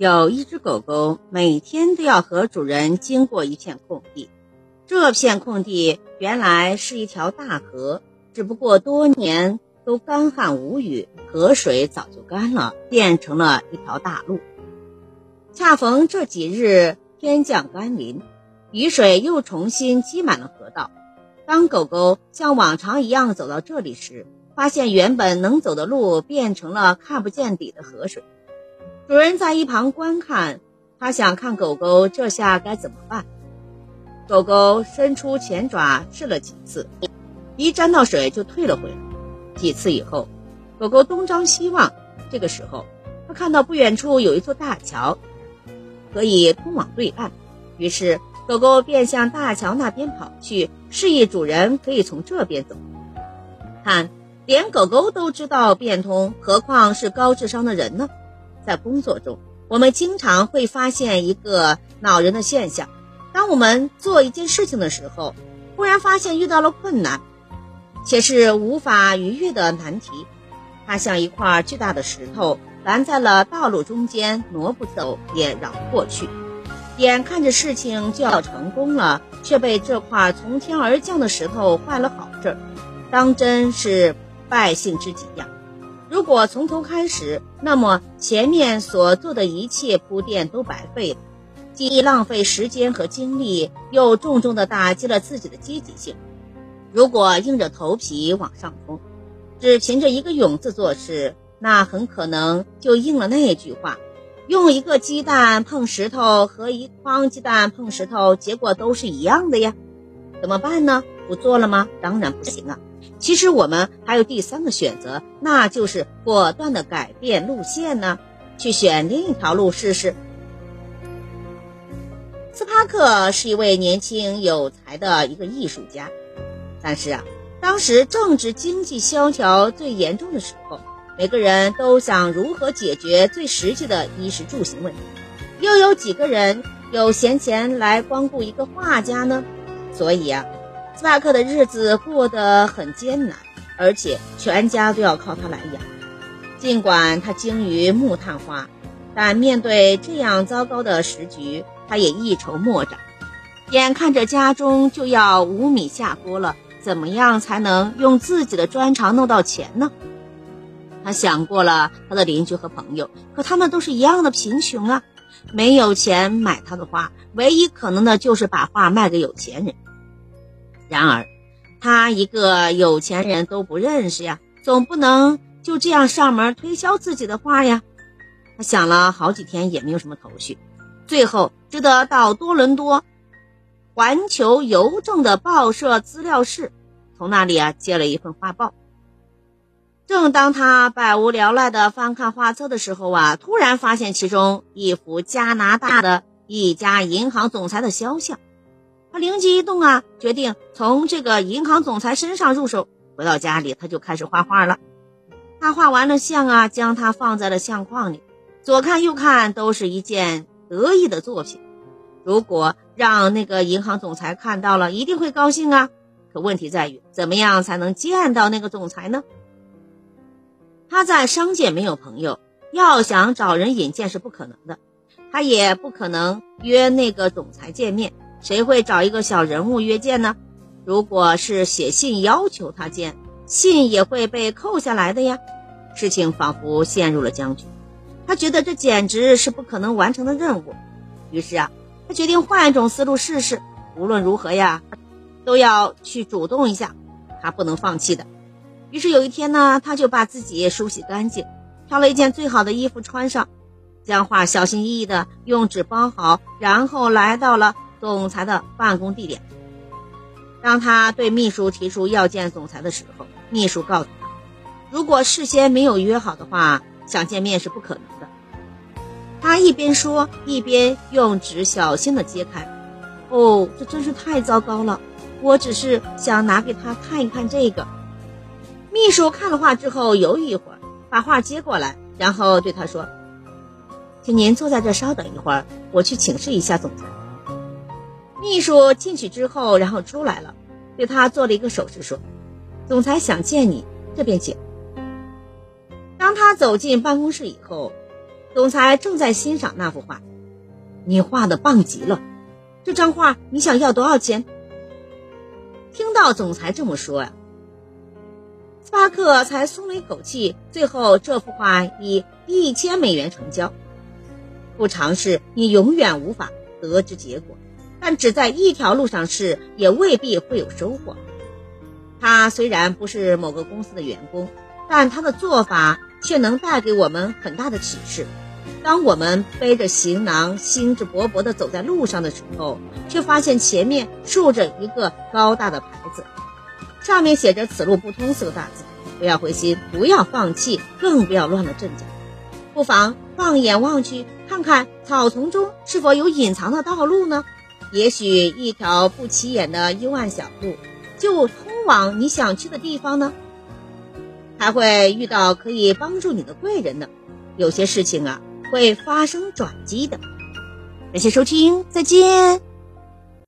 有一只狗狗，每天都要和主人经过一片空地。这片空地原来是一条大河，只不过多年都干旱无雨，河水早就干了，变成了一条大路。恰逢这几日天降甘霖，雨水又重新积满了河道。当狗狗像往常一样走到这里时，发现原本能走的路变成了看不见底的河水。主人在一旁观看，他想看狗狗这下该怎么办。狗狗伸出前爪试了几次，一沾到水就退了回来。几次以后，狗狗东张西望。这个时候，它看到不远处有一座大桥，可以通往对岸。于是，狗狗便向大桥那边跑去，示意主人可以从这边走。看，连狗狗都知道变通，何况是高智商的人呢？在工作中，我们经常会发现一个恼人的现象：当我们做一件事情的时候，忽然发现遇到了困难，且是无法逾越的难题。它像一块巨大的石头拦在了道路中间，挪不走也绕不过去。眼看着事情就要成功了，却被这块从天而降的石头坏了好事儿，当真是败兴之极呀！如果从头开始，那么前面所做的一切铺垫都白费了，既浪费时间和精力，又重重的打击了自己的积极性。如果硬着头皮往上冲，只凭着一个勇字做事，那很可能就应了那句话：用一个鸡蛋碰石头和一筐鸡蛋碰石头，结果都是一样的呀。怎么办呢？不做了吗？当然不行啊。其实我们还有第三个选择，那就是果断的改变路线呢，去选另一条路试试。斯帕克是一位年轻有才的一个艺术家，但是啊，当时正值经济萧条最严重的时候，每个人都想如何解决最实际的衣食住行问题，又有几个人有闲钱来光顾一个画家呢？所以啊。斯帕克的日子过得很艰难，而且全家都要靠他来养。尽管他精于木炭花，但面对这样糟糕的时局，他也一筹莫展。眼看着家中就要无米下锅了，怎么样才能用自己的专长弄到钱呢？他想过了他的邻居和朋友，可他们都是一样的贫穷啊，没有钱买他的画，唯一可能的就是把画卖给有钱人。然而，他一个有钱人都不认识呀，总不能就这样上门推销自己的画呀。他想了好几天也没有什么头绪，最后只得到多伦多环球邮政的报社资料室，从那里啊借了一份画报。正当他百无聊赖地翻看画册的时候啊，突然发现其中一幅加拿大的一家银行总裁的肖像。他灵机一动啊，决定从这个银行总裁身上入手。回到家里，他就开始画画了。他画完了像啊，将它放在了相框里，左看右看，都是一件得意的作品。如果让那个银行总裁看到了，一定会高兴啊。可问题在于，怎么样才能见到那个总裁呢？他在商界没有朋友，要想找人引荐是不可能的。他也不可能约那个总裁见面。谁会找一个小人物约见呢？如果是写信要求他见，信也会被扣下来的呀。事情仿佛陷入了僵局，他觉得这简直是不可能完成的任务。于是啊，他决定换一种思路试试。无论如何呀，都要去主动一下，他不能放弃的。于是有一天呢，他就把自己梳洗干净，挑了一件最好的衣服穿上，将画小心翼翼地用纸包好，然后来到了。总裁的办公地点。当他对秘书提出要见总裁的时候，秘书告诉他，如果事先没有约好的话，想见面是不可能的。他一边说，一边用纸小心的揭开。哦，这真是太糟糕了！我只是想拿给他看一看这个。秘书看了画之后，犹豫一会儿，把画接过来，然后对他说：“请您坐在这稍等一会儿，我去请示一下总裁。”秘书进去之后，然后出来了，对他做了一个手势，说：“总裁想见你，这边请。”当他走进办公室以后，总裁正在欣赏那幅画。你画的棒极了，这张画你想要多少钱？听到总裁这么说呀，斯巴克才松了一口气。最后，这幅画以一千美元成交。不尝试，你永远无法得知结果；但只在一条路上试，也未必会有收获。他虽然不是某个公司的员工，但他的做法却能带给我们很大的启示。当我们背着行囊，兴致勃勃地走在路上的时候，却发现前面竖着一个高大的牌子，上面写着“此路不通”四个大字。不要灰心，不要放弃，更不要乱了阵脚。不妨放眼望去，看看草丛中是否有隐藏的道路呢？也许一条不起眼的幽暗小路，就通往你想去的地方呢。还会遇到可以帮助你的贵人呢。有些事情啊。会发生转机的。感谢收听，再见。